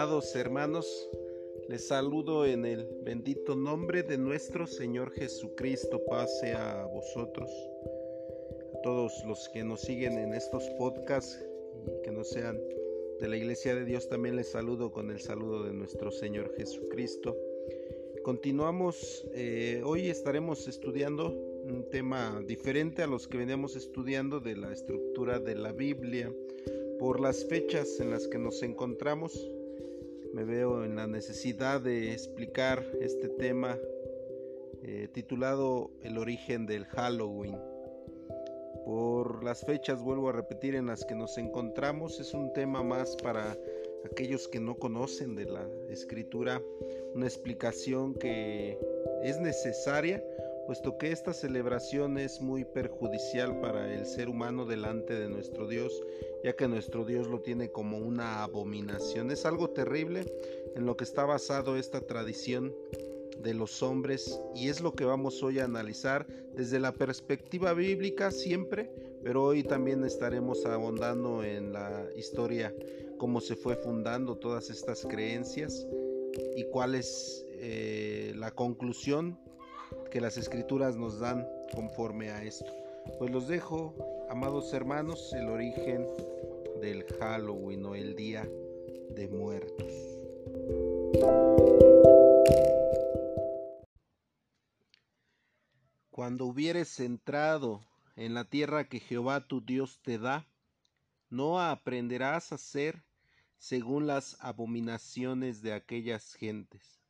Amados hermanos, les saludo en el bendito nombre de nuestro Señor Jesucristo. Pase a vosotros, a todos los que nos siguen en estos podcasts y que no sean de la Iglesia de Dios, también les saludo con el saludo de nuestro Señor Jesucristo. Continuamos, eh, hoy estaremos estudiando un tema diferente a los que veníamos estudiando de la estructura de la Biblia. Por las fechas en las que nos encontramos, me veo en la necesidad de explicar este tema eh, titulado El origen del Halloween. Por las fechas, vuelvo a repetir, en las que nos encontramos, es un tema más para aquellos que no conocen de la escritura, una explicación que es necesaria puesto que esta celebración es muy perjudicial para el ser humano delante de nuestro Dios, ya que nuestro Dios lo tiene como una abominación. Es algo terrible en lo que está basado esta tradición de los hombres y es lo que vamos hoy a analizar desde la perspectiva bíblica siempre, pero hoy también estaremos ahondando en la historia, cómo se fue fundando todas estas creencias y cuál es eh, la conclusión que las escrituras nos dan conforme a esto. Pues los dejo, amados hermanos, el origen del Halloween o el Día de Muertos. Cuando hubieres entrado en la tierra que Jehová tu Dios te da, no aprenderás a hacer según las abominaciones de aquellas gentes.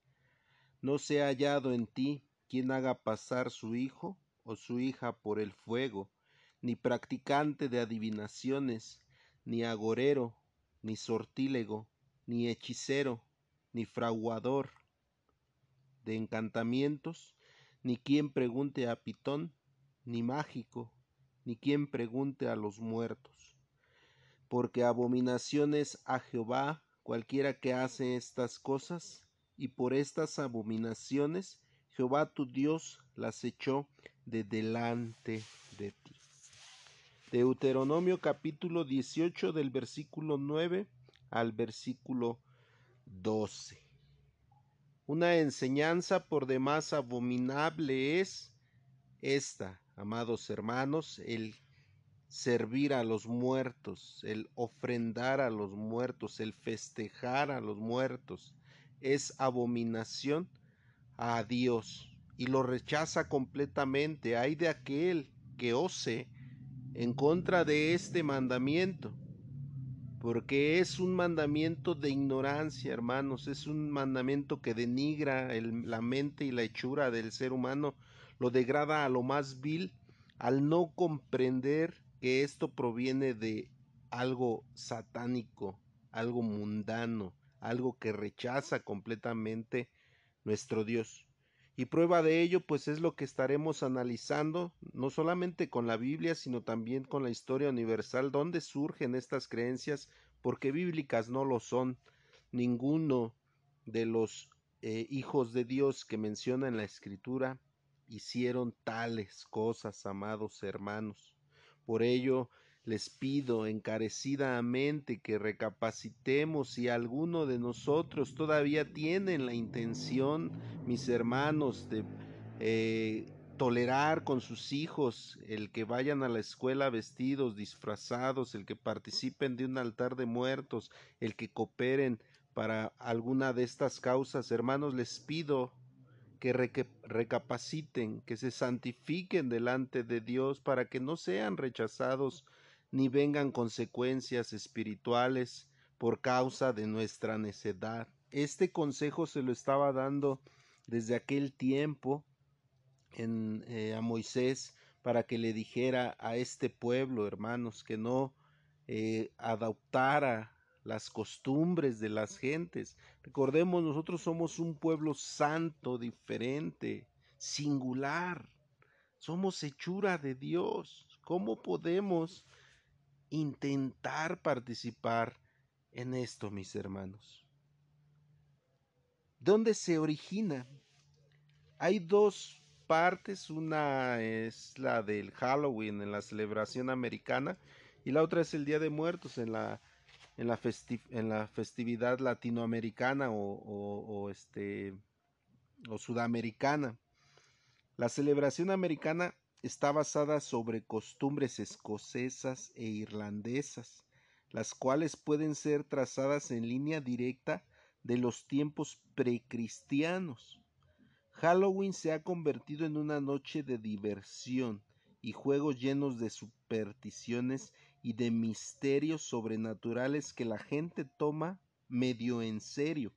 No se ha hallado en ti quien haga pasar su hijo o su hija por el fuego, ni practicante de adivinaciones, ni agorero, ni sortílego, ni hechicero, ni fraguador de encantamientos, ni quien pregunte a Pitón, ni mágico, ni quien pregunte a los muertos. Porque abominaciones a Jehová cualquiera que hace estas cosas, y por estas abominaciones Jehová tu Dios las echó de delante de ti. Deuteronomio capítulo 18 del versículo 9 al versículo 12. Una enseñanza por demás abominable es esta, amados hermanos, el servir a los muertos, el ofrendar a los muertos, el festejar a los muertos. Es abominación a Dios y lo rechaza completamente. Hay de aquel que ose en contra de este mandamiento, porque es un mandamiento de ignorancia, hermanos, es un mandamiento que denigra la mente y la hechura del ser humano, lo degrada a lo más vil, al no comprender que esto proviene de algo satánico, algo mundano, algo que rechaza completamente nuestro Dios. Y prueba de ello, pues es lo que estaremos analizando, no solamente con la Biblia, sino también con la historia universal, dónde surgen estas creencias, porque bíblicas no lo son. Ninguno de los eh, hijos de Dios que menciona en la Escritura hicieron tales cosas, amados hermanos. Por ello, les pido encarecidamente que recapacitemos si alguno de nosotros todavía tiene la intención, mis hermanos, de eh, tolerar con sus hijos el que vayan a la escuela vestidos, disfrazados, el que participen de un altar de muertos, el que cooperen para alguna de estas causas, hermanos, les pido que recapaciten, que se santifiquen delante de Dios para que no sean rechazados ni vengan consecuencias espirituales por causa de nuestra necedad. Este consejo se lo estaba dando desde aquel tiempo eh, a Moisés para que le dijera a este pueblo, hermanos, que no eh, adoptara las costumbres de las gentes. Recordemos, nosotros somos un pueblo santo, diferente, singular. Somos hechura de Dios. ¿Cómo podemos intentar participar en esto, mis hermanos. ¿Dónde se origina? Hay dos partes, una es la del Halloween en la celebración americana y la otra es el Día de Muertos en la en la, en la festividad latinoamericana o, este, o sudamericana. La celebración americana está basada sobre costumbres escocesas e irlandesas, las cuales pueden ser trazadas en línea directa de los tiempos precristianos. Halloween se ha convertido en una noche de diversión y juegos llenos de supersticiones y de misterios sobrenaturales que la gente toma medio en serio,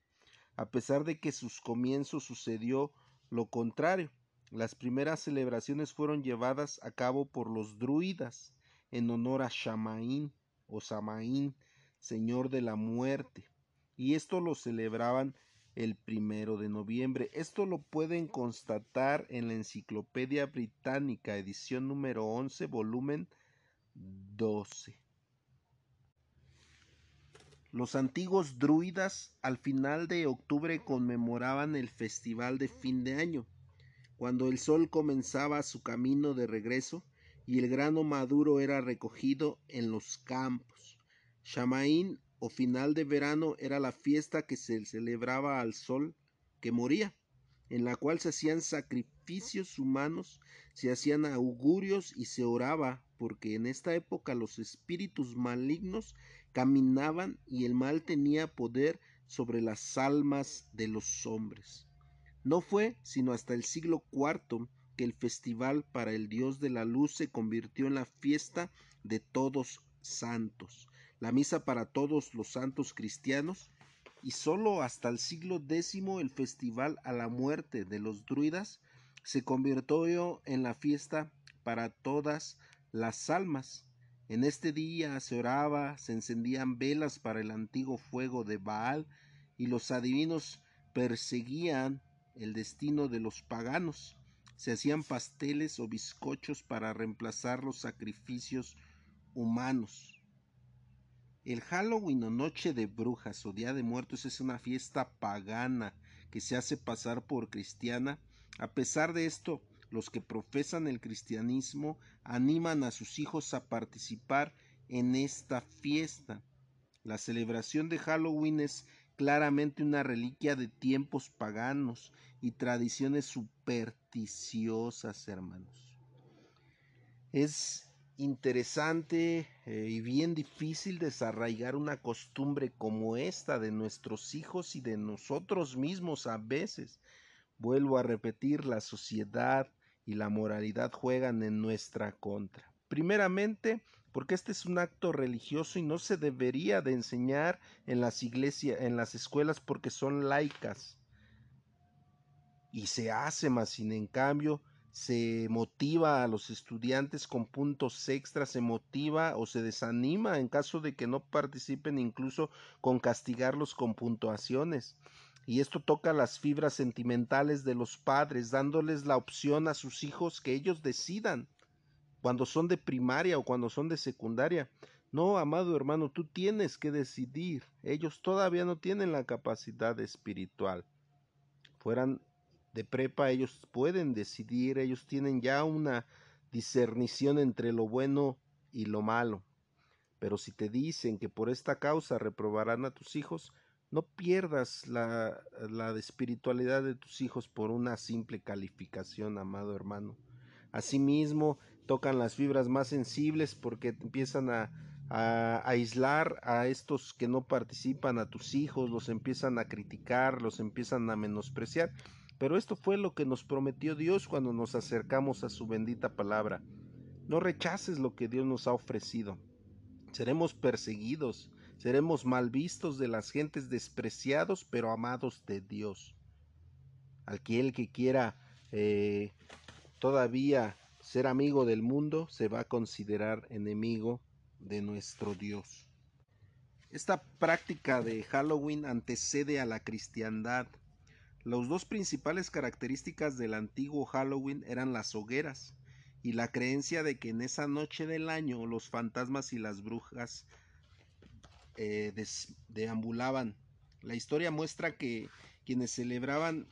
a pesar de que sus comienzos sucedió lo contrario. Las primeras celebraciones fueron llevadas a cabo por los druidas en honor a Shamaín o Samaín, señor de la muerte, y esto lo celebraban el primero de noviembre. Esto lo pueden constatar en la Enciclopedia Británica, edición número 11, volumen 12. Los antiguos druidas al final de octubre conmemoraban el festival de fin de año, cuando el sol comenzaba su camino de regreso y el grano maduro era recogido en los campos. Shamaín o final de verano era la fiesta que se celebraba al sol que moría, en la cual se hacían sacrificios humanos, se hacían augurios y se oraba, porque en esta época los espíritus malignos caminaban y el mal tenía poder sobre las almas de los hombres. No fue sino hasta el siglo IV que el festival para el dios de la luz se convirtió en la fiesta de todos santos, la misa para todos los santos cristianos, y sólo hasta el siglo X el festival a la muerte de los druidas se convirtió en la fiesta para todas las almas. En este día se oraba, se encendían velas para el antiguo fuego de Baal, y los adivinos perseguían el destino de los paganos. Se hacían pasteles o bizcochos para reemplazar los sacrificios humanos. El Halloween o Noche de Brujas o Día de Muertos es una fiesta pagana que se hace pasar por cristiana. A pesar de esto, los que profesan el cristianismo animan a sus hijos a participar en esta fiesta. La celebración de Halloween es claramente una reliquia de tiempos paganos y tradiciones supersticiosas, hermanos. Es interesante eh, y bien difícil desarraigar una costumbre como esta de nuestros hijos y de nosotros mismos a veces. Vuelvo a repetir, la sociedad y la moralidad juegan en nuestra contra. Primeramente, porque este es un acto religioso y no se debería de enseñar en las iglesias, en las escuelas porque son laicas. Y se hace más, sin en cambio, se motiva a los estudiantes con puntos extras, se motiva o se desanima en caso de que no participen incluso con castigarlos con puntuaciones. Y esto toca las fibras sentimentales de los padres, dándoles la opción a sus hijos que ellos decidan cuando son de primaria o cuando son de secundaria. No, amado hermano, tú tienes que decidir. Ellos todavía no tienen la capacidad espiritual. Fueran de prepa ellos pueden decidir, ellos tienen ya una discernición entre lo bueno y lo malo. Pero si te dicen que por esta causa reprobarán a tus hijos, no pierdas la, la espiritualidad de tus hijos por una simple calificación, amado hermano. Asimismo, tocan las fibras más sensibles porque empiezan a, a, aislar a estos que no participan, a tus hijos, los empiezan a criticar, los empiezan a menospreciar. Pero esto fue lo que nos prometió Dios cuando nos acercamos a su bendita palabra. No rechaces lo que Dios nos ha ofrecido. Seremos perseguidos, seremos mal vistos de las gentes despreciados, pero amados de Dios. Aquel que quiera eh, todavía ser amigo del mundo se va a considerar enemigo de nuestro Dios. Esta práctica de Halloween antecede a la cristiandad las dos principales características del antiguo Halloween eran las hogueras y la creencia de que en esa noche del año los fantasmas y las brujas eh, deambulaban. La historia muestra que quienes celebraban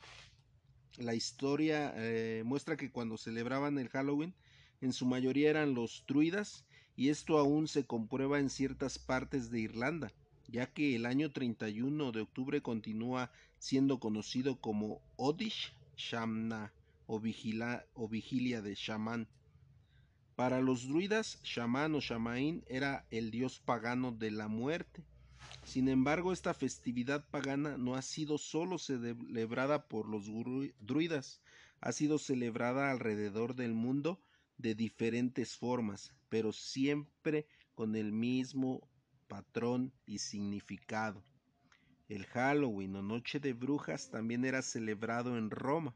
la historia eh, muestra que cuando celebraban el Halloween en su mayoría eran los druidas y esto aún se comprueba en ciertas partes de Irlanda ya que el año 31 de octubre continúa siendo conocido como Odish Shamna o, o vigilia de Shaman. Para los druidas, Shaman o Shamaín era el dios pagano de la muerte. Sin embargo, esta festividad pagana no ha sido solo celebrada por los druidas, ha sido celebrada alrededor del mundo de diferentes formas, pero siempre con el mismo patrón y significado. El Halloween o Noche de Brujas también era celebrado en Roma.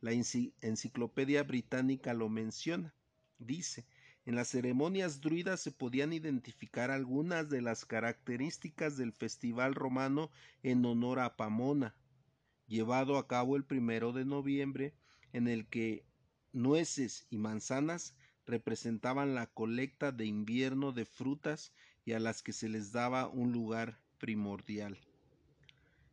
La enciclopedia británica lo menciona. Dice, en las ceremonias druidas se podían identificar algunas de las características del festival romano en honor a Pamona, llevado a cabo el primero de noviembre, en el que nueces y manzanas representaban la colecta de invierno de frutas y a las que se les daba un lugar primordial.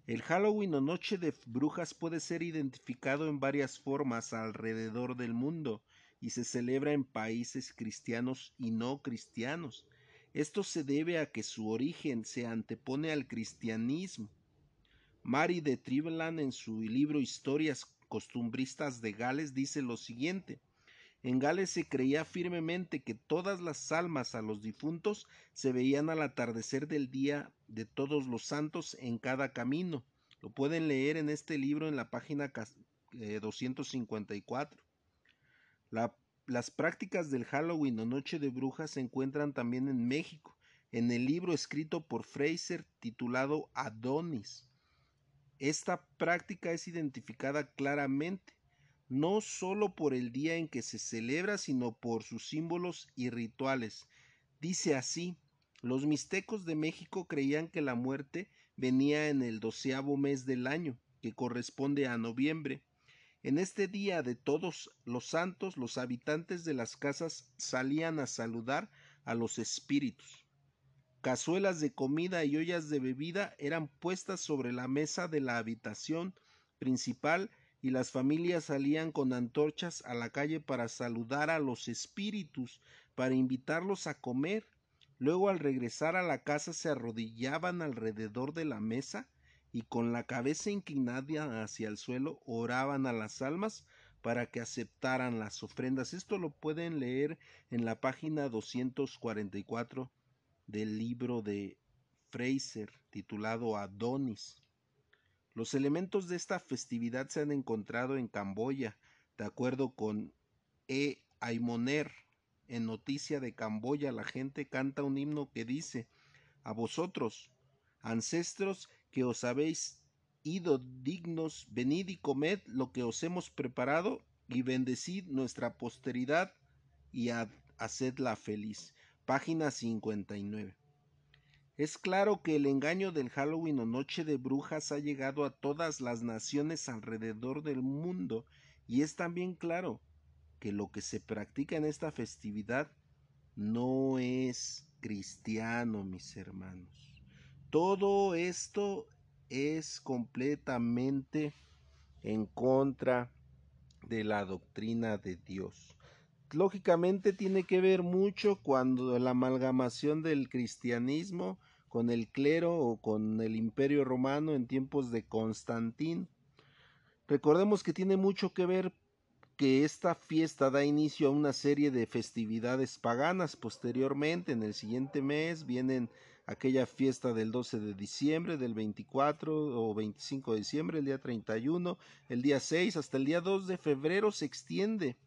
El Halloween o Noche de Brujas puede ser identificado en varias formas alrededor del mundo y se celebra en países cristianos y no cristianos. Esto se debe a que su origen se antepone al cristianismo. Mary de Triveland en su libro Historias costumbristas de Gales dice lo siguiente en Gales se creía firmemente que todas las almas a los difuntos se veían al atardecer del día de todos los santos en cada camino. Lo pueden leer en este libro en la página 254. Las prácticas del Halloween o Noche de Brujas se encuentran también en México, en el libro escrito por Fraser titulado Adonis. Esta práctica es identificada claramente no solo por el día en que se celebra, sino por sus símbolos y rituales. Dice así, los mixtecos de México creían que la muerte venía en el doceavo mes del año, que corresponde a noviembre. En este día de todos los santos, los habitantes de las casas salían a saludar a los espíritus. Cazuelas de comida y ollas de bebida eran puestas sobre la mesa de la habitación principal y las familias salían con antorchas a la calle para saludar a los espíritus, para invitarlos a comer. Luego al regresar a la casa se arrodillaban alrededor de la mesa y con la cabeza inclinada hacia el suelo oraban a las almas para que aceptaran las ofrendas. Esto lo pueden leer en la página 244 del libro de Fraser titulado Adonis. Los elementos de esta festividad se han encontrado en Camboya, de acuerdo con E. Aimoner. En Noticia de Camboya la gente canta un himno que dice, a vosotros, ancestros que os habéis ido dignos, venid y comed lo que os hemos preparado y bendecid nuestra posteridad y hacedla feliz. Página 59. Es claro que el engaño del Halloween o Noche de Brujas ha llegado a todas las naciones alrededor del mundo y es también claro que lo que se practica en esta festividad no es cristiano, mis hermanos. Todo esto es completamente en contra de la doctrina de Dios. Lógicamente tiene que ver mucho cuando la amalgamación del cristianismo con el clero o con el imperio romano en tiempos de Constantín. Recordemos que tiene mucho que ver que esta fiesta da inicio a una serie de festividades paganas. Posteriormente, en el siguiente mes, vienen aquella fiesta del 12 de diciembre, del 24 o 25 de diciembre, el día 31, el día 6 hasta el día 2 de febrero se extiende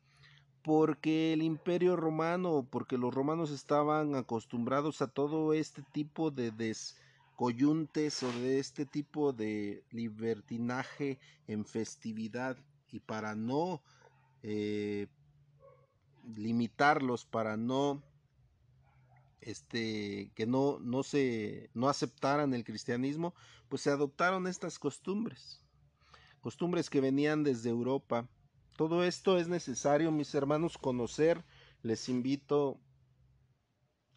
porque el imperio romano, porque los romanos estaban acostumbrados a todo este tipo de descoyuntes o de este tipo de libertinaje en festividad y para no eh, limitarlos, para no este que no no se no aceptaran el cristianismo, pues se adoptaron estas costumbres, costumbres que venían desde Europa todo esto es necesario, mis hermanos, conocer. Les invito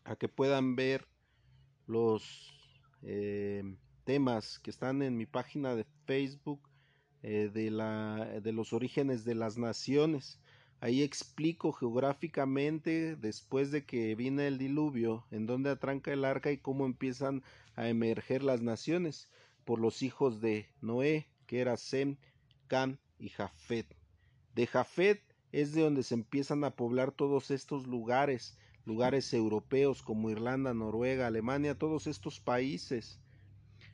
a que puedan ver los eh, temas que están en mi página de Facebook eh, de, la, de los orígenes de las naciones. Ahí explico geográficamente, después de que viene el diluvio, en dónde atranca el arca y cómo empiezan a emerger las naciones por los hijos de Noé, que era Sem, Cam y Jafet. De Jafet es de donde se empiezan a poblar todos estos lugares, lugares europeos como Irlanda, Noruega, Alemania, todos estos países.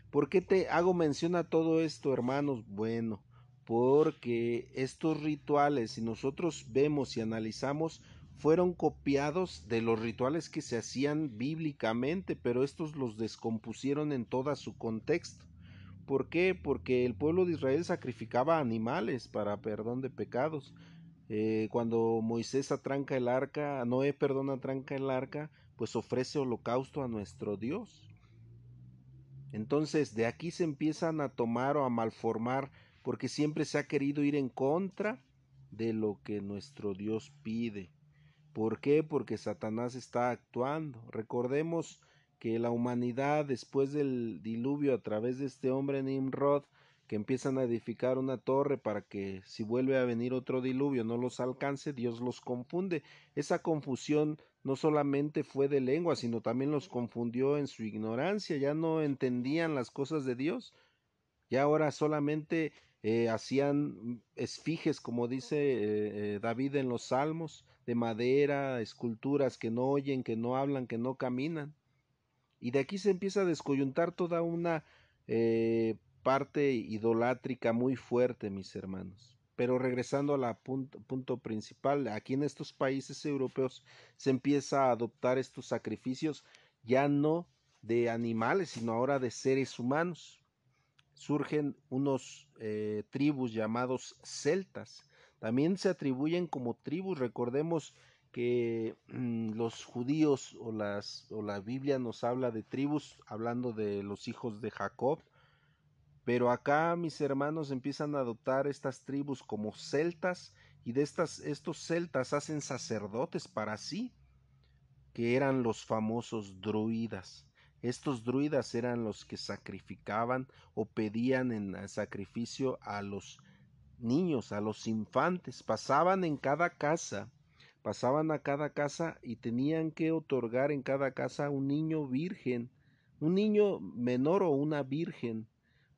¿Por qué te hago mención a todo esto, hermanos? Bueno, porque estos rituales, si nosotros vemos y analizamos, fueron copiados de los rituales que se hacían bíblicamente, pero estos los descompusieron en todo su contexto. ¿Por qué? Porque el pueblo de Israel sacrificaba animales para perdón de pecados. Eh, cuando Moisés atranca el arca, Noé, perdón, atranca el arca, pues ofrece holocausto a nuestro Dios. Entonces, de aquí se empiezan a tomar o a malformar porque siempre se ha querido ir en contra de lo que nuestro Dios pide. ¿Por qué? Porque Satanás está actuando. Recordemos que la humanidad después del diluvio a través de este hombre Nimrod que empiezan a edificar una torre para que si vuelve a venir otro diluvio no los alcance, Dios los confunde. Esa confusión no solamente fue de lengua, sino también los confundió en su ignorancia, ya no entendían las cosas de Dios, ya ahora solamente eh, hacían esfiges, como dice eh, eh, David en los Salmos, de madera, esculturas que no oyen, que no hablan, que no caminan. Y de aquí se empieza a descoyuntar toda una parte idolátrica muy fuerte, mis hermanos. Pero regresando al punto, punto principal, aquí en estos países europeos se empieza a adoptar estos sacrificios ya no de animales, sino ahora de seres humanos surgen unos eh, tribus llamados celtas. También se atribuyen como tribus, recordemos que mm, los judíos o, las, o la Biblia nos habla de tribus, hablando de los hijos de Jacob, pero acá mis hermanos empiezan a adoptar estas tribus como celtas y de estas, estos celtas hacen sacerdotes para sí, que eran los famosos druidas. Estos druidas eran los que sacrificaban o pedían en sacrificio a los niños, a los infantes. Pasaban en cada casa, pasaban a cada casa y tenían que otorgar en cada casa un niño virgen, un niño menor o una virgen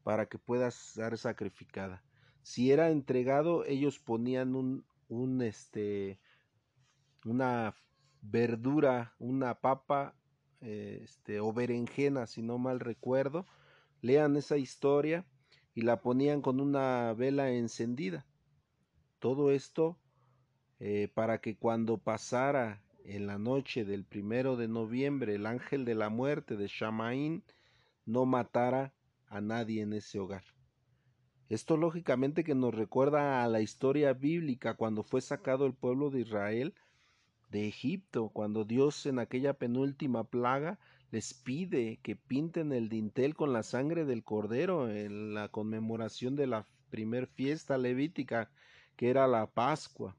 para que pueda ser sacrificada. Si era entregado, ellos ponían un, un este, una verdura, una papa este, o berenjena, si no mal recuerdo, lean esa historia y la ponían con una vela encendida. Todo esto eh, para que cuando pasara en la noche del primero de noviembre el ángel de la muerte de Shamaín no matara a nadie en ese hogar. Esto lógicamente que nos recuerda a la historia bíblica cuando fue sacado el pueblo de Israel de Egipto, cuando Dios en aquella penúltima plaga les pide que pinten el dintel con la sangre del cordero en la conmemoración de la primer fiesta levítica, que era la Pascua.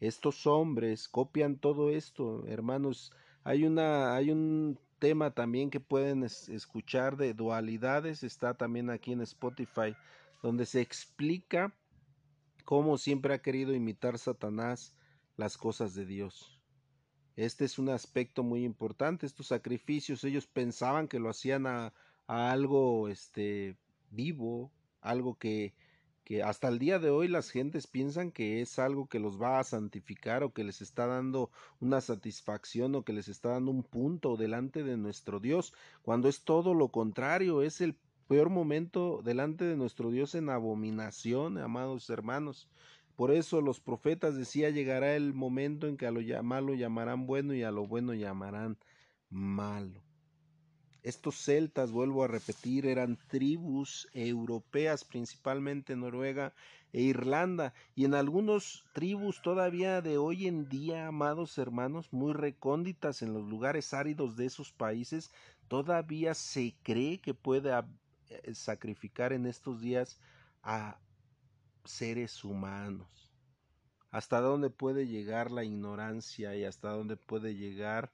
Estos hombres copian todo esto, hermanos. Hay una, hay un tema también que pueden escuchar de dualidades, está también aquí en Spotify, donde se explica cómo siempre ha querido imitar Satanás las cosas de Dios. Este es un aspecto muy importante, estos sacrificios, ellos pensaban que lo hacían a, algo este vivo, algo que, que hasta el día de hoy las gentes piensan que es algo que los va a santificar o que les está dando una satisfacción o que les está dando un punto delante de nuestro Dios, cuando es todo lo contrario, es el peor momento delante de nuestro Dios en abominación, amados hermanos. Por eso los profetas decía llegará el momento en que a lo malo llamarán bueno y a lo bueno llamarán malo. Estos celtas, vuelvo a repetir, eran tribus europeas, principalmente Noruega e Irlanda, y en algunos tribus todavía de hoy en día, amados hermanos, muy recónditas en los lugares áridos de esos países, todavía se cree que puede eh, sacrificar en estos días a seres humanos. Hasta dónde puede llegar la ignorancia y hasta dónde puede llegar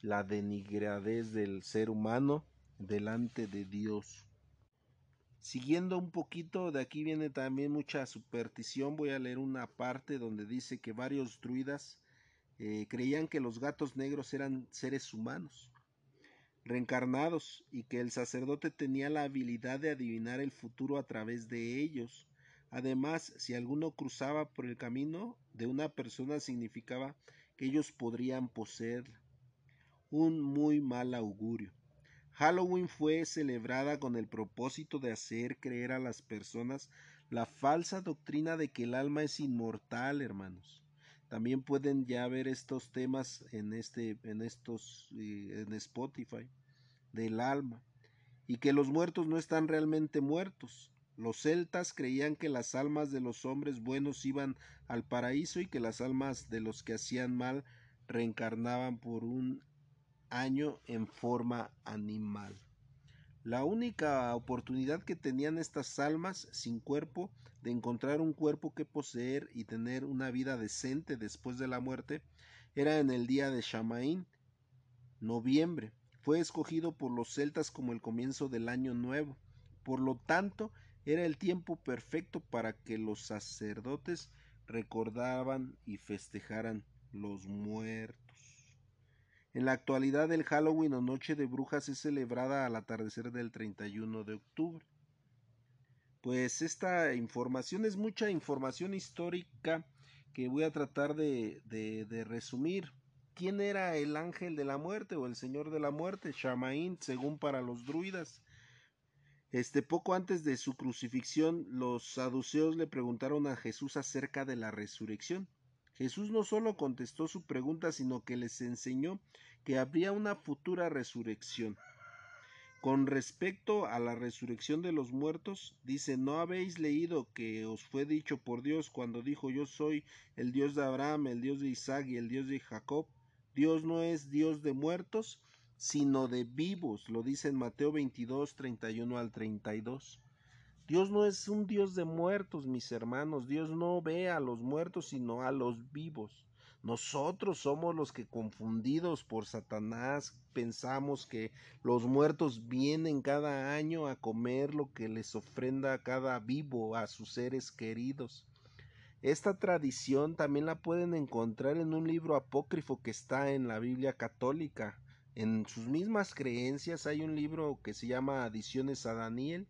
la denigradez del ser humano delante de Dios. Siguiendo un poquito, de aquí viene también mucha superstición. Voy a leer una parte donde dice que varios druidas eh, creían que los gatos negros eran seres humanos reencarnados y que el sacerdote tenía la habilidad de adivinar el futuro a través de ellos. Además, si alguno cruzaba por el camino de una persona significaba que ellos podrían poseerla. Un muy mal augurio. Halloween fue celebrada con el propósito de hacer creer a las personas la falsa doctrina de que el alma es inmortal, hermanos. También pueden ya ver estos temas en este en estos eh, en Spotify del alma y que los muertos no están realmente muertos. Los celtas creían que las almas de los hombres buenos iban al paraíso y que las almas de los que hacían mal reencarnaban por un año en forma animal. La única oportunidad que tenían estas almas sin cuerpo de encontrar un cuerpo que poseer y tener una vida decente después de la muerte era en el día de Shamaín, noviembre. Fue escogido por los celtas como el comienzo del año nuevo. Por lo tanto, era el tiempo perfecto para que los sacerdotes recordaban y festejaran los muertos. En la actualidad el Halloween o Noche de Brujas es celebrada al atardecer del 31 de octubre. Pues esta información es mucha información histórica que voy a tratar de, de, resumir. ¿Quién era el ángel de la muerte o el señor de la muerte? Shamaín, según para los druidas. Este poco antes de su crucifixión, los saduceos le preguntaron a Jesús acerca de la resurrección. Jesús no solo contestó su pregunta, sino que les enseñó que habría una futura resurrección. Con respecto a la resurrección de los muertos, dice, ¿no habéis leído que os fue dicho por Dios cuando dijo yo soy el Dios de Abraham, el Dios de Isaac y el Dios de Jacob? Dios no es Dios de muertos, sino de vivos, lo dice en Mateo 22, 31 al 32. Dios no es un Dios de muertos, mis hermanos. Dios no ve a los muertos, sino a los vivos. Nosotros somos los que confundidos por Satanás pensamos que los muertos vienen cada año a comer lo que les ofrenda cada vivo a sus seres queridos. Esta tradición también la pueden encontrar en un libro apócrifo que está en la Biblia católica. En sus mismas creencias hay un libro que se llama Adiciones a Daniel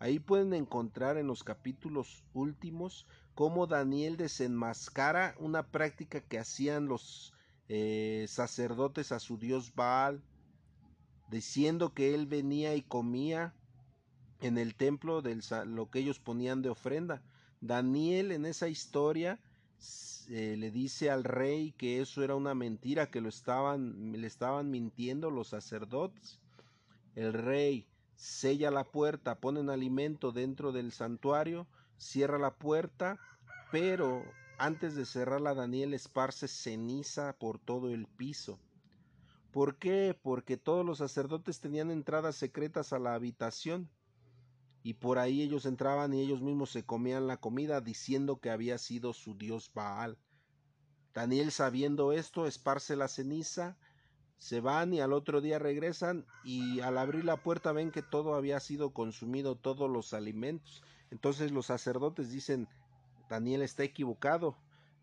Ahí pueden encontrar en los capítulos últimos cómo Daniel desenmascara una práctica que hacían los eh, sacerdotes a su dios Baal, diciendo que él venía y comía en el templo de lo que ellos ponían de ofrenda. Daniel en esa historia eh, le dice al rey que eso era una mentira, que lo estaban, le estaban mintiendo los sacerdotes. El rey sella la puerta, ponen alimento dentro del santuario, cierra la puerta, pero antes de cerrarla Daniel esparce ceniza por todo el piso. ¿Por qué? Porque todos los sacerdotes tenían entradas secretas a la habitación y por ahí ellos entraban y ellos mismos se comían la comida diciendo que había sido su dios Baal. Daniel sabiendo esto esparce la ceniza se van y al otro día regresan y al abrir la puerta ven que todo había sido consumido, todos los alimentos. Entonces los sacerdotes dicen, Daniel está equivocado,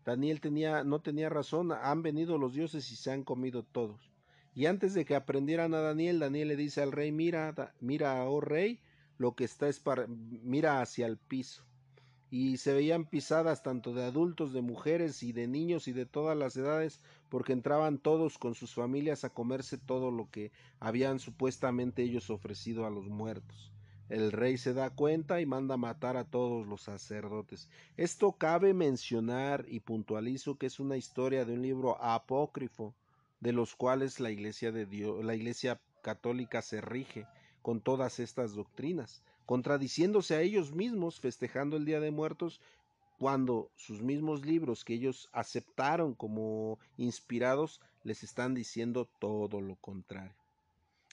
Daniel tenía, no tenía razón, han venido los dioses y se han comido todos. Y antes de que aprendieran a Daniel, Daniel le dice al rey, mira, mira, oh rey, lo que está es para, mira hacia el piso y se veían pisadas tanto de adultos, de mujeres y de niños y de todas las edades, porque entraban todos con sus familias a comerse todo lo que habían supuestamente ellos ofrecido a los muertos. El rey se da cuenta y manda matar a todos los sacerdotes. Esto cabe mencionar y puntualizo que es una historia de un libro apócrifo, de los cuales la iglesia de Dios, la iglesia católica se rige con todas estas doctrinas contradiciéndose a ellos mismos, festejando el Día de Muertos, cuando sus mismos libros que ellos aceptaron como inspirados les están diciendo todo lo contrario.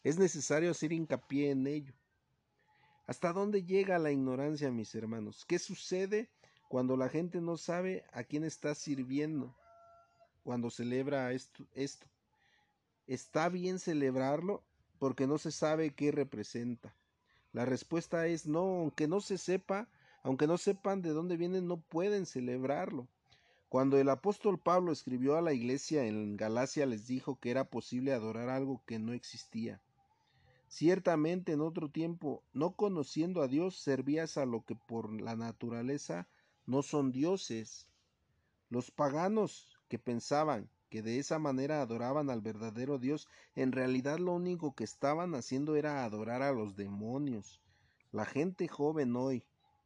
Es necesario hacer hincapié en ello. ¿Hasta dónde llega la ignorancia, mis hermanos? ¿Qué sucede cuando la gente no sabe a quién está sirviendo cuando celebra esto? esto? ¿Está bien celebrarlo? Porque no se sabe qué representa. La respuesta es no, aunque no se sepa, aunque no sepan de dónde vienen, no pueden celebrarlo. Cuando el apóstol Pablo escribió a la iglesia en Galacia les dijo que era posible adorar algo que no existía. Ciertamente en otro tiempo, no conociendo a Dios, servías a lo que por la naturaleza no son dioses. Los paganos que pensaban que de esa manera adoraban al verdadero Dios, en realidad lo único que estaban haciendo era adorar a los demonios. La gente joven hoy,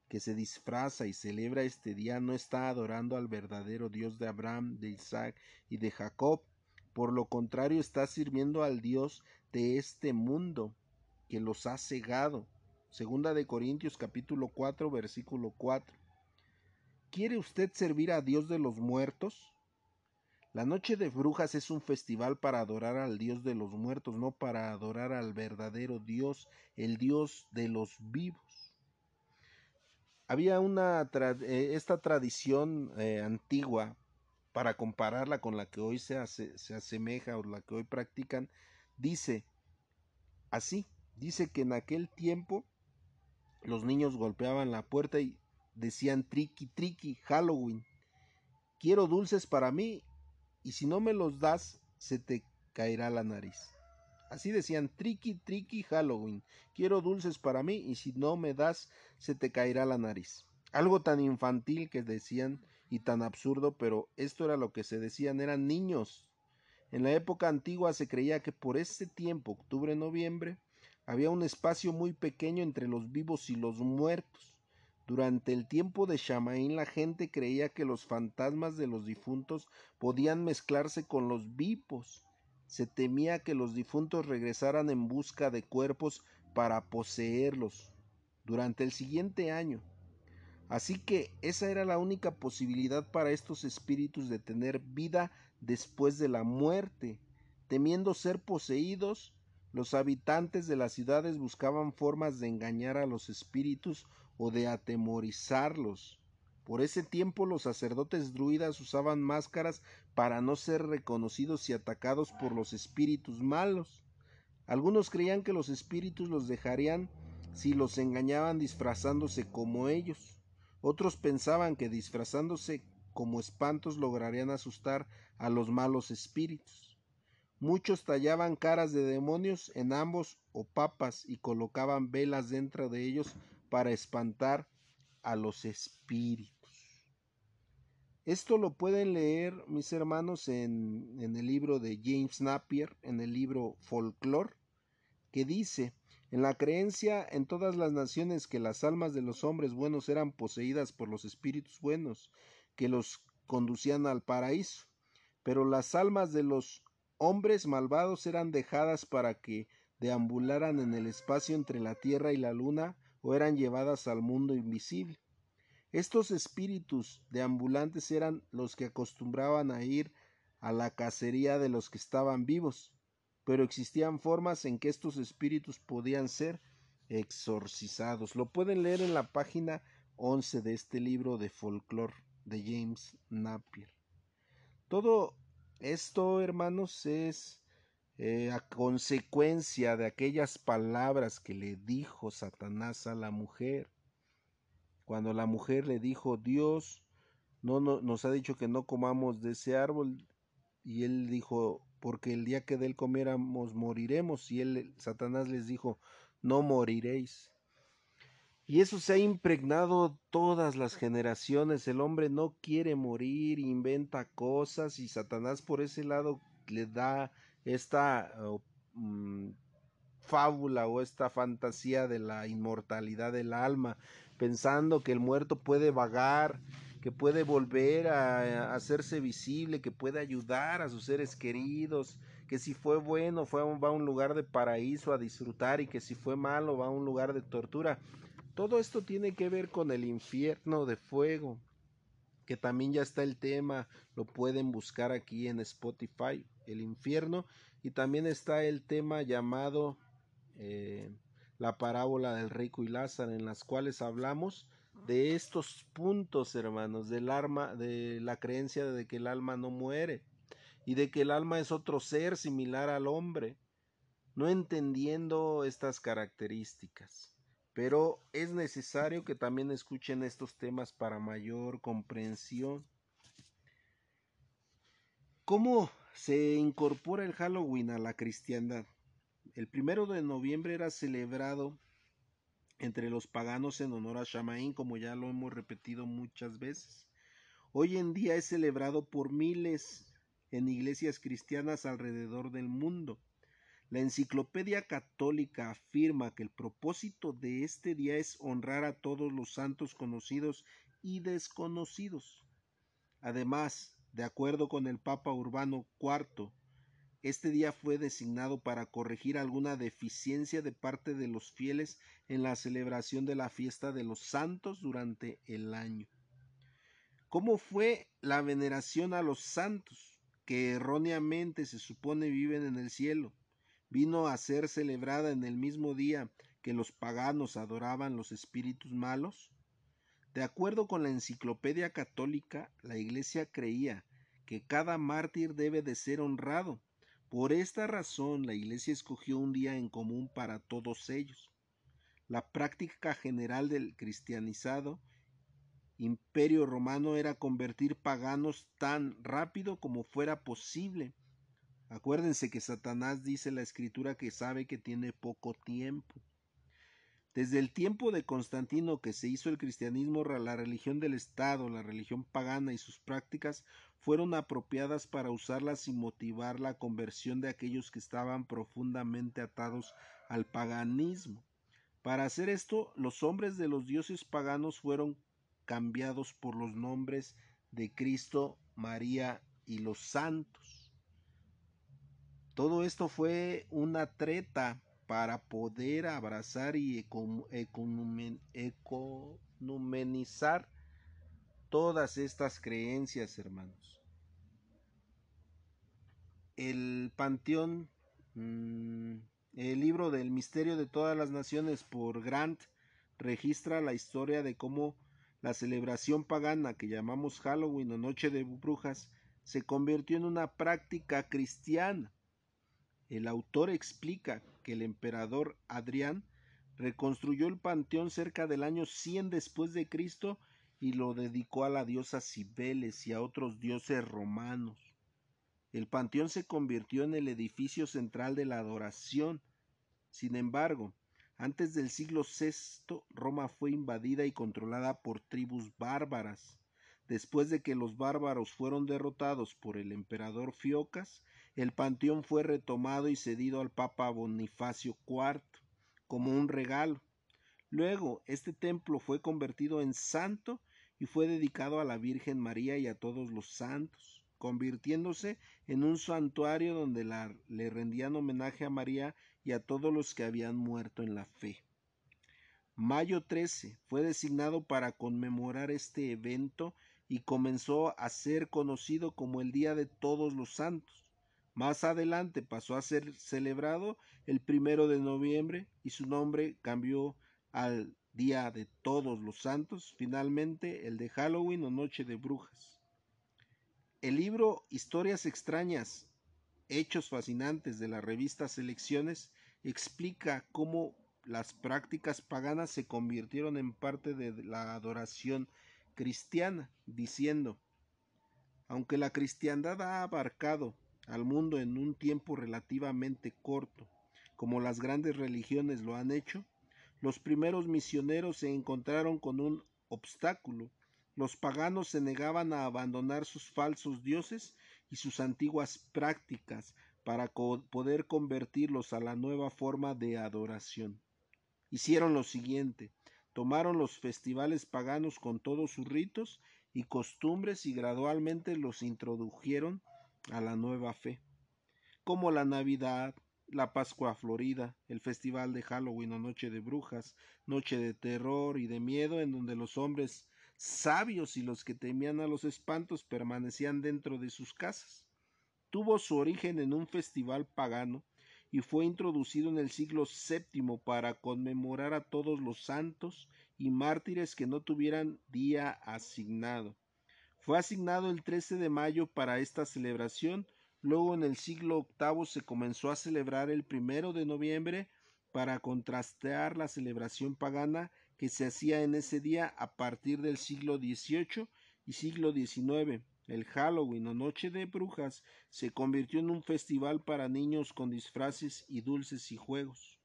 que se disfraza y celebra este día, no está adorando al verdadero Dios de Abraham, de Isaac y de Jacob. Por lo contrario, está sirviendo al Dios de este mundo, que los ha cegado. Segunda de Corintios capítulo 4 versículo 4. ¿Quiere usted servir a Dios de los muertos? La noche de brujas es un festival para adorar al Dios de los muertos, no para adorar al verdadero Dios, el Dios de los vivos. Había una eh, esta tradición eh, antigua para compararla con la que hoy se, se asemeja o la que hoy practican, dice así, dice que en aquel tiempo los niños golpeaban la puerta y decían triqui triqui, Halloween. Quiero dulces para mí y si no me los das, se te caerá la nariz. Así decían, triqui triqui Halloween. Quiero dulces para mí y si no me das, se te caerá la nariz. Algo tan infantil que decían y tan absurdo, pero esto era lo que se decían, eran niños. En la época antigua se creía que por ese tiempo, octubre-noviembre, había un espacio muy pequeño entre los vivos y los muertos. Durante el tiempo de Shamaín la gente creía que los fantasmas de los difuntos podían mezclarse con los vivos. Se temía que los difuntos regresaran en busca de cuerpos para poseerlos durante el siguiente año. Así que esa era la única posibilidad para estos espíritus de tener vida después de la muerte. Temiendo ser poseídos, los habitantes de las ciudades buscaban formas de engañar a los espíritus o de atemorizarlos. Por ese tiempo los sacerdotes druidas usaban máscaras para no ser reconocidos y atacados por los espíritus malos. Algunos creían que los espíritus los dejarían si los engañaban disfrazándose como ellos. Otros pensaban que disfrazándose como espantos lograrían asustar a los malos espíritus. Muchos tallaban caras de demonios en ambos o papas y colocaban velas dentro de ellos para espantar a los espíritus. Esto lo pueden leer mis hermanos en, el libro de James Napier, en el libro Folklore, que dice, en la creencia en todas las naciones que las almas de los hombres buenos eran poseídas por los espíritus buenos, que los conducían al paraíso, pero las almas de los hombres malvados eran dejadas para que deambularan en el espacio entre la tierra y la luna, o eran llevadas al mundo invisible. Estos espíritus de ambulantes eran los que acostumbraban a ir a la cacería de los que estaban vivos, pero existían formas en que estos espíritus podían ser exorcizados. Lo pueden leer en la página 11 de este libro de folclore de James Napier. Todo esto, hermanos, es eh, a consecuencia de aquellas palabras que le dijo Satanás a la mujer. Cuando la mujer le dijo, Dios no, no, nos ha dicho que no comamos de ese árbol, y él dijo, porque el día que de él comiéramos moriremos, y él, Satanás les dijo, no moriréis. Y eso se ha impregnado todas las generaciones. El hombre no quiere morir, inventa cosas y Satanás por ese lado le da esta mm, fábula o esta fantasía de la inmortalidad del alma, pensando que el muerto puede vagar, que puede volver a, hacerse visible, que puede ayudar a sus seres queridos, que si fue bueno fue va a un lugar de paraíso a disfrutar y que si fue malo va a un lugar de tortura. Todo esto tiene que ver con el infierno de fuego, que también ya está el tema, lo pueden buscar aquí en Spotify, el infierno, y también está el tema llamado eh, la parábola del rico y Lázaro, en las cuales hablamos de estos puntos, hermanos, del alma, de la creencia de que el alma no muere y de que el alma es otro ser similar al hombre, no entendiendo estas características. pero es necesario que también escuchen estos temas para mayor comprensión. ¿Cómo se incorpora el Halloween a la cristiandad? El primero de noviembre era celebrado entre los paganos en honor a Shamaín, como ya lo hemos repetido muchas veces. Hoy en día es celebrado por miles en iglesias cristianas alrededor del mundo. La Enciclopedia Católica afirma que el propósito de este día es honrar a todos los santos conocidos y desconocidos. Además, de acuerdo con el Papa Urbano IV, este día fue designado para corregir alguna deficiencia de parte de los fieles en la celebración de la fiesta de los santos durante el año. ¿Cómo fue la veneración a los santos, que erróneamente se supone viven en el cielo? Vino a ser celebrada en el mismo día que los paganos adoraban los espíritus malos? De acuerdo con la enciclopedia católica, la Iglesia creía que cada mártir debe de ser honrado, por esta razón la Iglesia escogió un día en común para todos ellos. La práctica general del cristianizado imperio romano era convertir paganos tan rápido como fuera posible. Acuérdense que Satanás dice la escritura que sabe que tiene poco tiempo. Desde el tiempo de Constantino que se hizo el cristianismo, la religión del Estado, la religión pagana y sus prácticas fueron apropiadas para usarlas y motivar la conversión de aquellos que estaban profundamente atados al paganismo. Para hacer esto, los hombres de los dioses paganos fueron cambiados por los nombres de Cristo, María y los santos. Todo esto fue una treta para poder abrazar y economenizar todas estas creencias, hermanos. El Panteón, mm, el libro del Misterio de todas las Naciones por Grant, registra la historia de cómo la celebración pagana que llamamos Halloween o Noche de Brujas se convirtió en una práctica cristiana. El autor explica que el emperador Adrián reconstruyó el panteón cerca del año 100 después de Cristo y lo dedicó a la diosa Cibeles y a otros dioses romanos. El panteón se convirtió en el edificio central de la adoración. Sin embargo, antes del siglo VI, Roma fue invadida y controlada por tribus bárbaras. Después de que los bárbaros fueron derrotados por el emperador Fiocas, el panteón fue retomado y cedido al Papa Bonifacio IV como un regalo. Luego, este templo fue convertido en santo y fue dedicado a la Virgen María y a todos los santos, convirtiéndose en un santuario donde le rendían homenaje a María y a todos los que habían muerto en la fe. Mayo 13 fue designado para conmemorar este evento y comenzó a ser conocido como el Día de Todos los Santos. Más adelante pasó a ser celebrado el primero de noviembre y su nombre cambió al Día de Todos los Santos, finalmente el de Halloween o Noche de Brujas. El libro Historias extrañas, Hechos fascinantes de la revista Selecciones explica cómo las prácticas paganas se convirtieron en parte de la adoración cristiana, diciendo, aunque la cristiandad ha abarcado al mundo en un tiempo relativamente corto, como las grandes religiones lo han hecho, los primeros misioneros se encontraron con un obstáculo. Los paganos se negaban a abandonar sus falsos dioses y sus antiguas prácticas para poder convertirlos a la nueva forma de adoración. Hicieron lo siguiente, tomaron los festivales paganos con todos sus ritos y costumbres y gradualmente los introdujeron a la nueva fe, como la Navidad, la Pascua Florida, el Festival de Halloween o Noche de Brujas, Noche de Terror y de Miedo, en donde los hombres sabios y los que temían a los espantos permanecían dentro de sus casas. Tuvo su origen en un festival pagano y fue introducido en el siglo VII para conmemorar a todos los santos y mártires que no tuvieran día asignado. Fue asignado el 13 de mayo para esta celebración, luego en el siglo VIII se comenzó a celebrar el primero de noviembre para contrastar la celebración pagana que se hacía en ese día a partir del siglo XVIII y siglo XIX. El Halloween o Noche de Brujas se convirtió en un festival para niños con disfraces y dulces y juegos.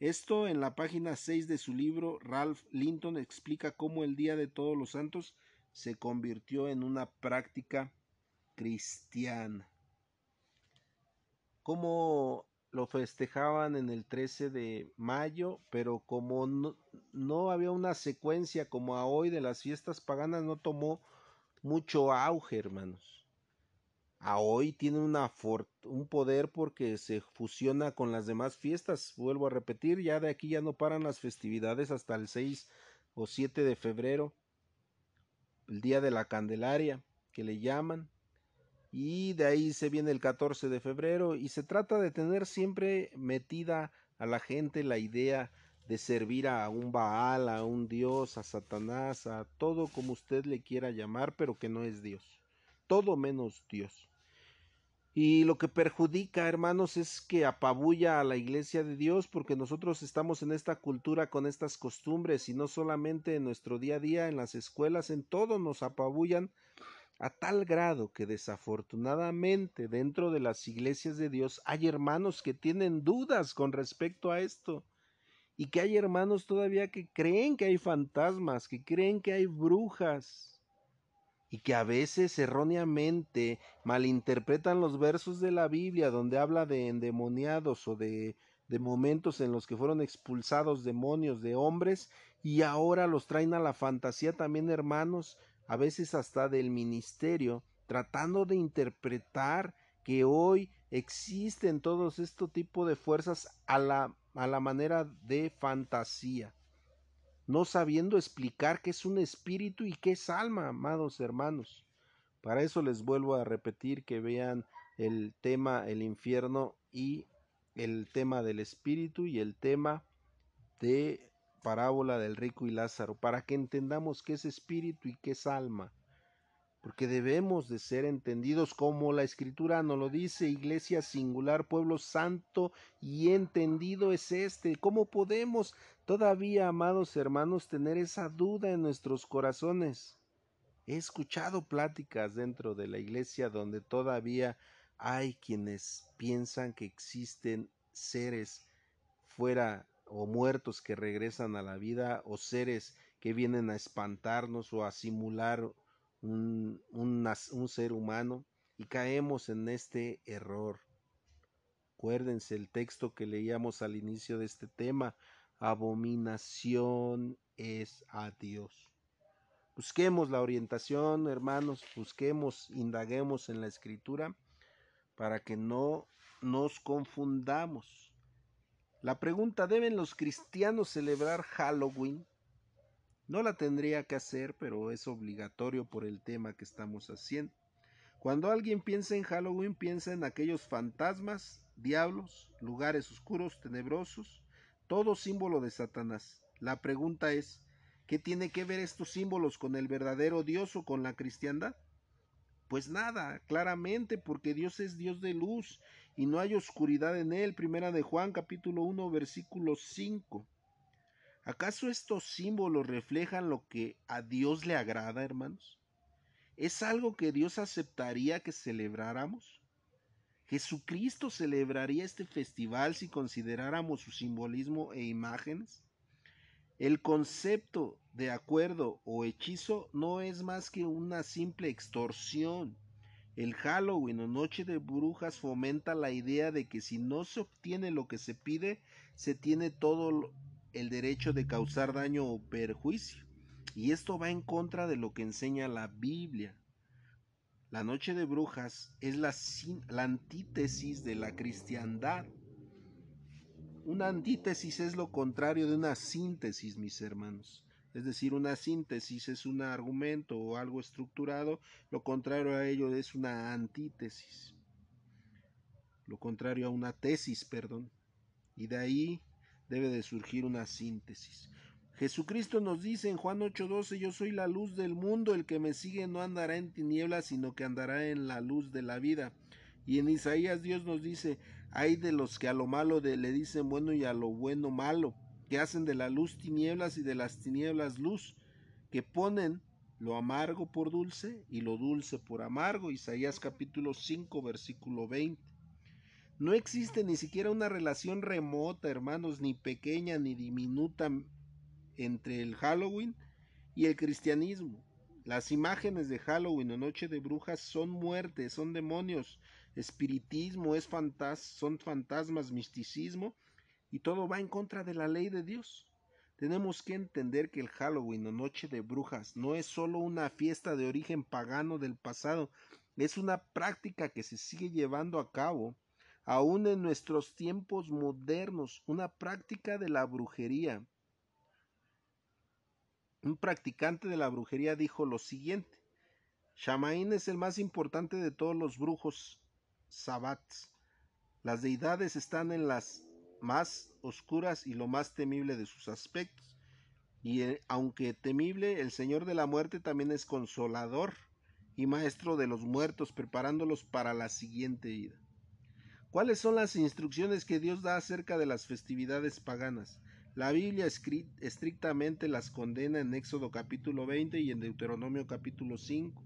Esto en la página 6 de su libro, Ralph Linton explica cómo el Día de Todos los Santos se convirtió en una práctica cristiana. Cómo lo festejaban en el 13 de mayo, pero como no, no había una secuencia como a hoy de las fiestas paganas, no tomó mucho auge, hermanos. A hoy tiene una un poder porque se fusiona con las demás fiestas. Vuelvo a repetir, ya de aquí ya no paran las festividades hasta el 6 o 7 de febrero, el día de la Candelaria, que le llaman. Y de ahí se viene el 14 de febrero y se trata de tener siempre metida a la gente la idea de servir a un Baal, a un Dios, a Satanás, a todo como usted le quiera llamar, pero que no es Dios. Todo menos Dios. Y lo que perjudica, hermanos, es que apabulla a la iglesia de Dios porque nosotros estamos en esta cultura con estas costumbres y no solamente en nuestro día a día, en las escuelas, en todo nos apabullan a tal grado que desafortunadamente dentro de las iglesias de Dios hay hermanos que tienen dudas con respecto a esto y que hay hermanos todavía que creen que hay fantasmas, que creen que hay brujas y que a veces erróneamente malinterpretan los versos de la Biblia donde habla de endemoniados o de, de momentos en los que fueron expulsados demonios de hombres y ahora los traen a la fantasía también hermanos, a veces hasta del ministerio, tratando de interpretar que hoy existen todos estos tipos de fuerzas a la a la manera de fantasía, no sabiendo explicar qué es un espíritu y qué es alma, amados hermanos. Para eso les vuelvo a repetir que vean el tema el infierno y el tema del espíritu y el tema de parábola del rico y Lázaro, para que entendamos qué es espíritu y qué es alma porque debemos de ser entendidos como la escritura nos lo dice, iglesia singular, pueblo santo y entendido es este. ¿Cómo podemos todavía, amados hermanos, tener esa duda en nuestros corazones? He escuchado pláticas dentro de la iglesia donde todavía hay quienes piensan que existen seres fuera o muertos que regresan a la vida o seres que vienen a espantarnos o a simular un, un, ser humano y caemos en este error. Acuérdense el texto que leíamos al inicio de este tema, abominación es a Dios. Busquemos la orientación, hermanos, busquemos, indaguemos en la escritura para que no nos confundamos. La pregunta, ¿deben los cristianos celebrar Halloween? No la tendría que hacer, pero es obligatorio por el tema que estamos haciendo. Cuando alguien piensa en Halloween, piensa en aquellos fantasmas, diablos, lugares oscuros, tenebrosos, todo símbolo de Satanás. La pregunta es, ¿qué tiene que ver estos símbolos con el verdadero Dios o con la cristiandad? Pues nada, claramente, porque Dios es Dios de luz y no hay oscuridad en él. Primera de Juan capítulo 1 versículo 5. ¿Acaso estos símbolos reflejan lo que a Dios le agrada, hermanos? ¿Es algo que Dios aceptaría que celebráramos? ¿Jesucristo celebraría este festival si consideráramos su simbolismo e imágenes? El concepto de acuerdo o hechizo no es más que una simple extorsión. El Halloween o Noche de Brujas fomenta la idea de que si no se obtiene lo que se pide, se tiene todo el derecho de causar daño o perjuicio. Y esto va en contra de lo que enseña la Biblia. La noche de brujas es la, la, antítesis de la cristiandad. Una antítesis es lo contrario de una síntesis, mis hermanos. Es decir, una síntesis es un argumento o algo estructurado, lo contrario a ello es una antítesis. Lo contrario a una tesis, perdón. Y de ahí debe de surgir una síntesis. Jesucristo nos dice en Juan 8:12, yo soy la luz del mundo, el que me sigue no andará en tinieblas, sino que andará en la luz de la vida. Y en Isaías Dios nos dice, Hay de los que a lo malo le dicen bueno y a lo bueno malo, que hacen de la luz tinieblas y de las tinieblas luz, que ponen lo amargo por dulce y lo dulce por amargo. Isaías capítulo 5 versículo 20. No existe ni siquiera una relación remota, hermanos, ni pequeña ni diminuta entre el Halloween y el cristianismo. Las imágenes de Halloween o Noche de Brujas son muertes, son demonios, espiritismo, es fantas son fantasmas, misticismo y todo va en contra de la ley de Dios. Tenemos que entender que el Halloween o Noche de Brujas no es solo una fiesta de origen pagano del pasado, es una práctica que se sigue llevando a cabo aún en nuestros tiempos modernos, una práctica de la brujería. Un practicante de la brujería dijo lo siguiente, Shamaín es el más importante de todos los brujos sabbats. Las deidades están en las más oscuras y lo más temible de sus aspectos. Y eh, aunque temible, el Señor de la muerte también es consolador y maestro de los muertos, preparándolos para la siguiente vida. ¿Cuáles son las instrucciones que Dios da acerca de las festividades paganas? La Biblia estrictamente las condena en Éxodo capítulo 20 y en Deuteronomio capítulo 5.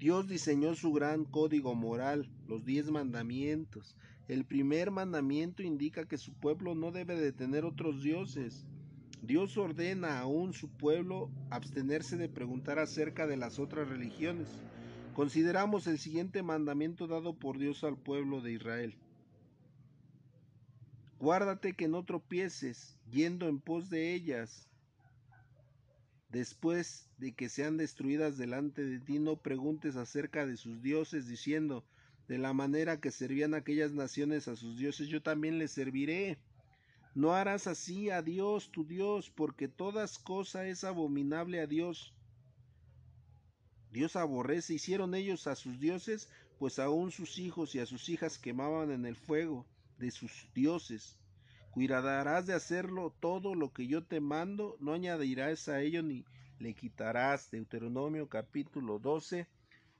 Dios diseñó su gran código moral, los diez mandamientos. El primer mandamiento indica que su pueblo no debe de tener otros dioses. Dios ordena aún su pueblo abstenerse de preguntar acerca de las otras religiones. Consideramos el siguiente mandamiento dado por Dios al pueblo de Israel. Guárdate que no tropieces yendo en pos de ellas. Después de que sean destruidas delante de ti, no preguntes acerca de sus dioses, diciendo, de la manera que servían aquellas naciones a sus dioses, yo también les serviré. No harás así a Dios tu Dios, porque todas cosa es abominable a Dios. Dios aborrece, hicieron ellos a sus dioses, pues aún sus hijos y a sus hijas quemaban en el fuego de sus dioses. Cuidarás de hacerlo todo lo que yo te mando, no añadirás a ello ni le quitarás. Deuteronomio capítulo 12,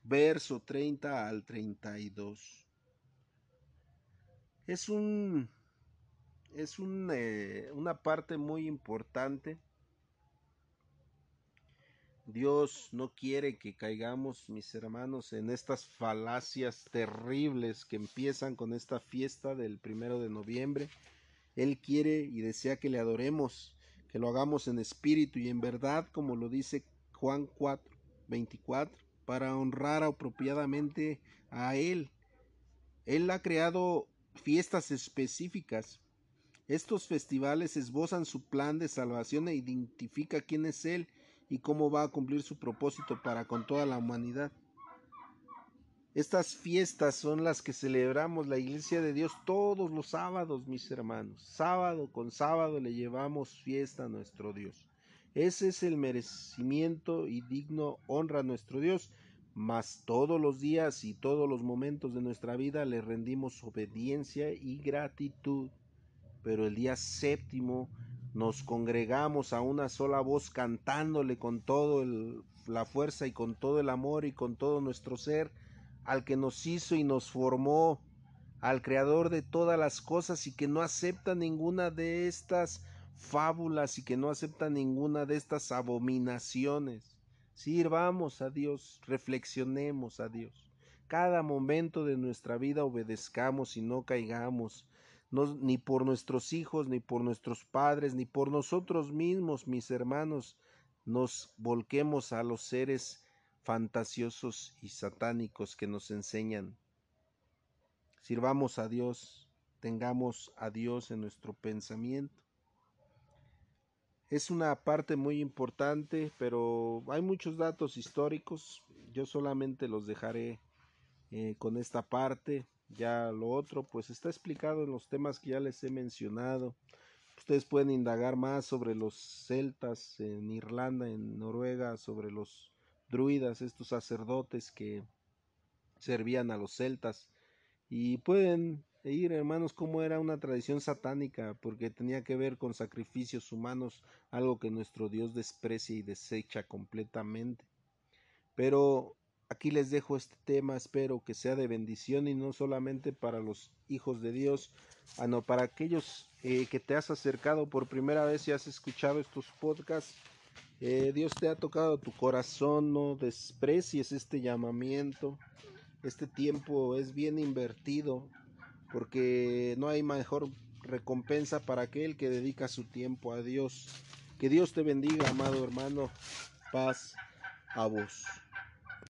verso 30 al 32. Es un es un, eh, una parte muy importante Dios no quiere que caigamos, mis hermanos, en estas falacias terribles que empiezan con esta fiesta del primero de noviembre. Él quiere y desea que le adoremos, que lo hagamos en espíritu y en verdad, como lo dice Juan 4, 24, para honrar apropiadamente a Él. Él ha creado fiestas específicas. Estos festivales esbozan su plan de salvación e identifica quién es Él y cómo va a cumplir su propósito para con toda la humanidad. Estas fiestas son las que celebramos la Iglesia de Dios todos los sábados, mis hermanos. Sábado con sábado le llevamos fiesta a nuestro Dios. Ese es el merecimiento y digno honra a nuestro Dios, mas todos los días y todos los momentos de nuestra vida le rendimos obediencia y gratitud. Pero el día séptimo nos congregamos a una sola voz cantándole con toda la fuerza y con todo el amor y con todo nuestro ser al que nos hizo y nos formó, al creador de todas las cosas y que no acepta ninguna de estas fábulas y que no acepta ninguna de estas abominaciones. Sirvamos a Dios, reflexionemos a Dios. Cada momento de nuestra vida obedezcamos y no caigamos ni por nuestros hijos, ni por nuestros padres, ni por nosotros mismos, mis hermanos, nos volquemos a los seres fantasiosos y satánicos que nos enseñan. Sirvamos a Dios, tengamos a Dios en nuestro pensamiento. Es una parte muy importante, pero hay muchos datos históricos. Yo solamente los dejaré eh, con esta parte. Ya lo otro, pues está explicado en los temas que ya les he mencionado. Ustedes pueden indagar más sobre los celtas en Irlanda, en Noruega, sobre los druidas, estos sacerdotes que servían a los celtas. Y pueden ir, hermanos, cómo era una tradición satánica, porque tenía que ver con sacrificios humanos, algo que nuestro Dios desprecia y desecha completamente. Pero aquí les dejo este tema, espero que sea de bendición y no solamente para los hijos de Dios, sino para aquellos eh, que te has acercado por primera vez y has escuchado estos podcasts. Eh, Dios te ha tocado tu corazón, no desprecies este llamamiento. Este tiempo es bien invertido porque no hay mejor recompensa para aquel que dedica su tiempo a Dios. Que Dios te bendiga, amado hermano. Paz a vos.